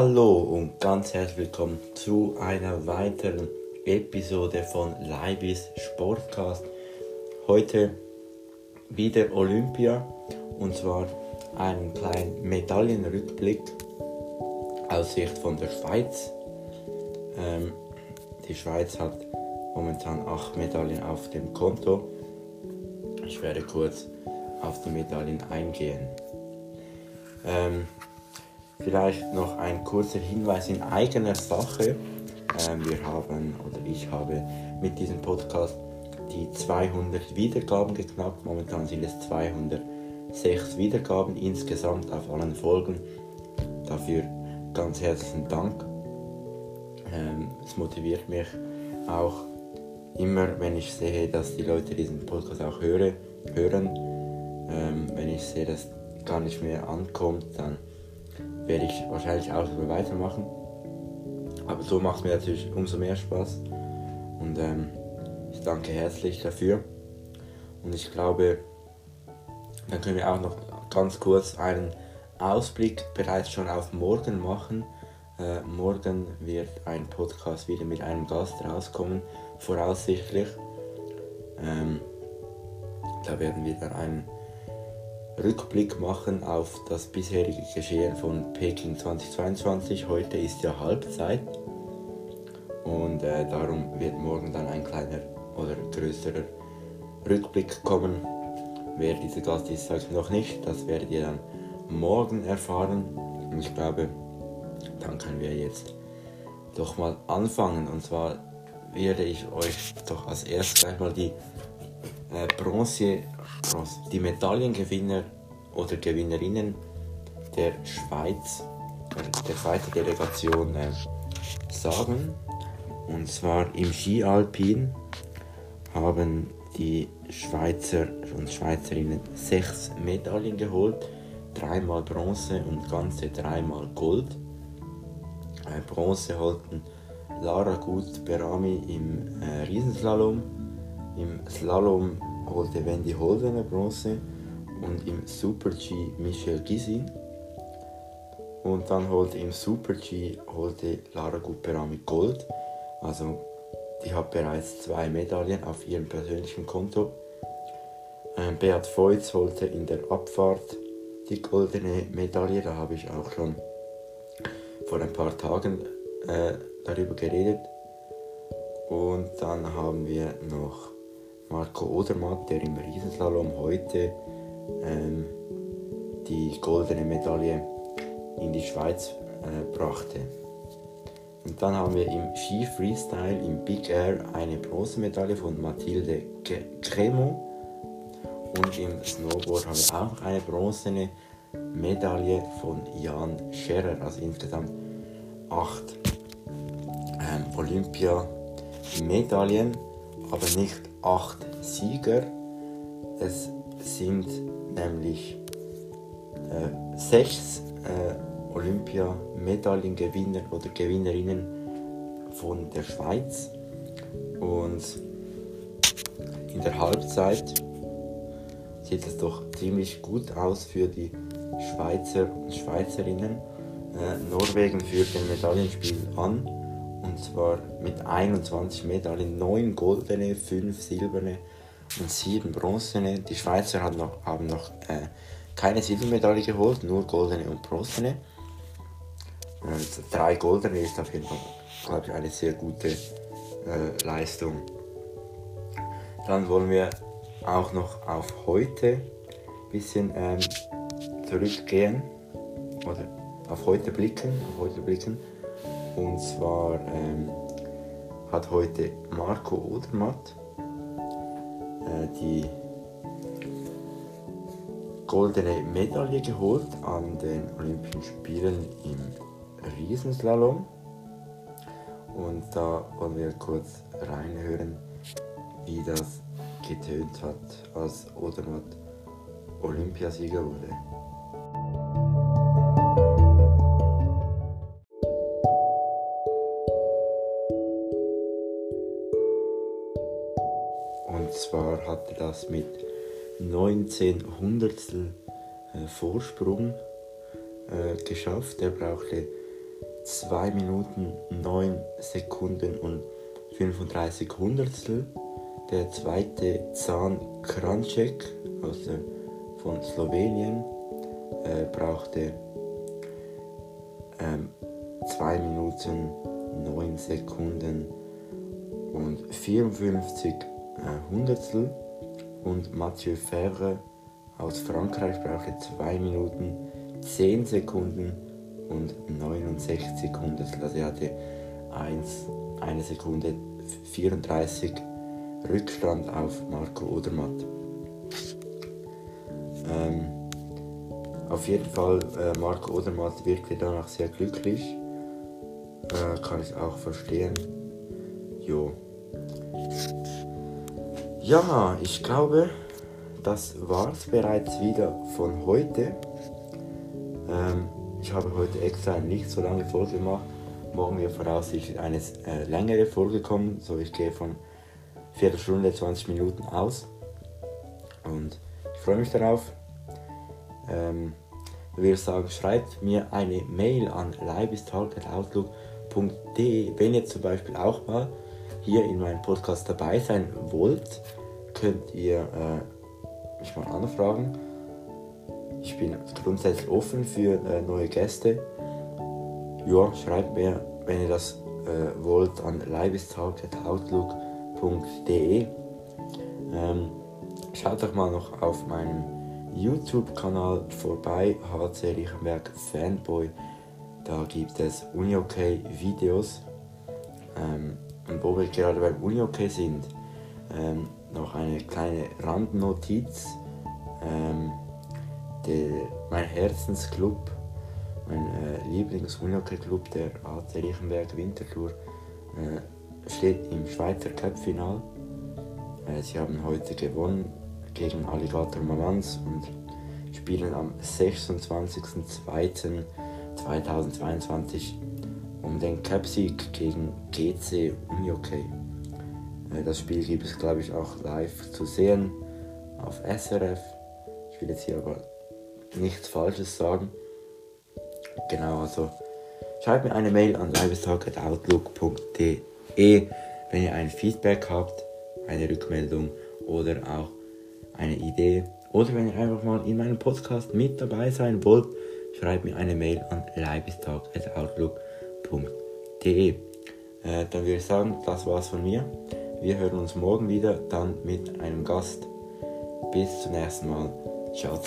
Hallo und ganz herzlich willkommen zu einer weiteren Episode von Leibis Sportcast. Heute wieder Olympia und zwar einen kleinen Medaillenrückblick aus Sicht von der Schweiz. Ähm, die Schweiz hat momentan acht Medaillen auf dem Konto. Ich werde kurz auf die Medaillen eingehen. Ähm, Vielleicht noch ein kurzer Hinweis in eigener Sache. Ähm, wir haben oder ich habe mit diesem Podcast die 200 Wiedergaben geknackt. Momentan sind es 206 Wiedergaben insgesamt auf allen Folgen. Dafür ganz herzlichen Dank. Ähm, es motiviert mich auch immer, wenn ich sehe, dass die Leute diesen Podcast auch höre, hören. Ähm, wenn ich sehe, dass gar nicht mehr ankommt, dann werde ich wahrscheinlich auch so weitermachen. Aber so macht es mir natürlich umso mehr Spaß. Und ähm, ich danke herzlich dafür. Und ich glaube, dann können wir auch noch ganz kurz einen Ausblick bereits schon auf morgen machen. Äh, morgen wird ein Podcast wieder mit einem Gast rauskommen, voraussichtlich. Ähm, da werden wir dann einen Rückblick machen auf das bisherige Geschehen von Peking 2022. Heute ist ja Halbzeit und äh, darum wird morgen dann ein kleiner oder größerer Rückblick kommen. Wer dieser Gast ist, sage ich noch nicht. Das werdet ihr dann morgen erfahren. Und ich glaube, dann können wir jetzt doch mal anfangen. Und zwar werde ich euch doch als erstes gleich mal die äh, Bronze, Bronze, die Medaillengewinner oder Gewinnerinnen der Schweiz, der Schweizer Delegation äh, sagen. Und zwar im Skialpin haben die Schweizer und Schweizerinnen sechs Medaillen geholt, dreimal Bronze und ganze dreimal Gold. Äh, Bronze holten Lara Gut Berami im äh, Riesenslalom, im Slalom holte Wendy Holdener Bronze und im Super G Michel Gisin. Und dann holte im Super G holte Lara Gupera mit Gold. Also die hat bereits zwei Medaillen auf ihrem persönlichen Konto. Ähm, Beat Feutz holte in der Abfahrt die goldene Medaille. Da habe ich auch schon vor ein paar Tagen äh, darüber geredet. Und dann haben wir noch Marco Odermatt, der im Riesenslalom heute ähm, die goldene Medaille in die Schweiz äh, brachte. Und dann haben wir im Ski Freestyle im Big Air eine Bronzemedaille von Mathilde Cremont und im Snowboard haben wir auch eine bronzene Medaille von Jan Scherer, also insgesamt acht ähm, Olympia-Medaillen, aber nicht acht Sieger. Es sind nämlich äh, sechs äh, Olympiamedaillengewinner oder Gewinnerinnen von der Schweiz. Und in der Halbzeit sieht es doch ziemlich gut aus für die Schweizer und Schweizerinnen. Äh, Norwegen führt den Medaillenspiel an und zwar mit 21 Medaillen, 9 goldene, 5 silberne und sieben bronzene. Die Schweizer haben noch, haben noch äh, keine Silbermedaille geholt, nur goldene und bronzene. Und drei goldene ist auf jeden Fall, glaube ich, eine sehr gute äh, Leistung. Dann wollen wir auch noch auf heute ein bisschen ähm, zurückgehen oder auf heute blicken, auf heute blicken. Und zwar ähm, hat heute Marco Odermatt äh, die goldene Medaille geholt an den Olympischen Spielen im Riesenslalom. Und da wollen wir kurz reinhören, wie das getönt hat, als Odermatt Olympiasieger wurde. Zwar hat er das mit 19 Hundertstel äh, Vorsprung äh, geschafft. Er brauchte 2 Minuten 9 Sekunden und 35 Hundertstel. Der zweite Zahn Kranček aus der, von Slowenien äh, brauchte ähm, 2 Minuten 9 Sekunden und 54 äh, Hundertstel und Mathieu Ferre aus Frankreich brauchte 2 Minuten 10 Sekunden und 69 Hundertstel. Also er hatte 1, eine Sekunde 34 Rückstand auf Marco Odermatt. Ähm, auf jeden Fall, äh, Marco Odermatt wirkte danach sehr glücklich. Äh, kann ich auch verstehen. Jo. Ja, ich glaube, das war's bereits wieder von heute. Ähm, ich habe heute extra nicht so lange Folge gemacht. Morgen wird voraussichtlich eine äh, längere Folge kommen. So, ich gehe von Viertelstunde, 20 Minuten aus. Und ich freue mich darauf. Ähm, ich würde sagen, schreibt mir eine Mail an leibistalk.outlook.de, wenn ihr zum Beispiel auch mal hier in meinem Podcast dabei sein wollt, könnt ihr äh, mich mal anfragen. Ich bin grundsätzlich offen für äh, neue Gäste. Ja, schreibt mir, wenn ihr das äh, wollt, an leibestalk.outlook.de. Ähm, schaut doch mal noch auf meinem YouTube-Kanal vorbei, HC Riechenberg Fanboy. Da gibt es Uni-OK-Videos. Ähm, und wo wir gerade beim Uni-OK sind, ähm, noch eine kleine Randnotiz. Ähm, der, mein Herzensclub, mein äh, Lieblings-Unihockey-Club, der AC Riechenberg Winterthur, äh, steht im Schweizer Cup-Final. Äh, sie haben heute gewonnen gegen Alligator Malanz und spielen am 26.02.2022 um den Cup-Sieg gegen GC Unihockey. Äh, das Spiel gibt es, glaube ich, auch live zu sehen auf SRF. Ich will jetzt hier aber nichts Falsches sagen. Genau, also schreibt mir eine Mail an livestalk.outlook.de, wenn ihr ein Feedback habt, eine Rückmeldung oder auch eine Idee. Oder wenn ihr einfach mal in meinem Podcast mit dabei sein wollt, schreibt mir eine Mail an livestalk.outlook.de. Äh, dann würde ich sagen, das war's von mir. Wir hören uns morgen wieder, dann mit einem Gast. Bis zum nächsten Mal. Ciao.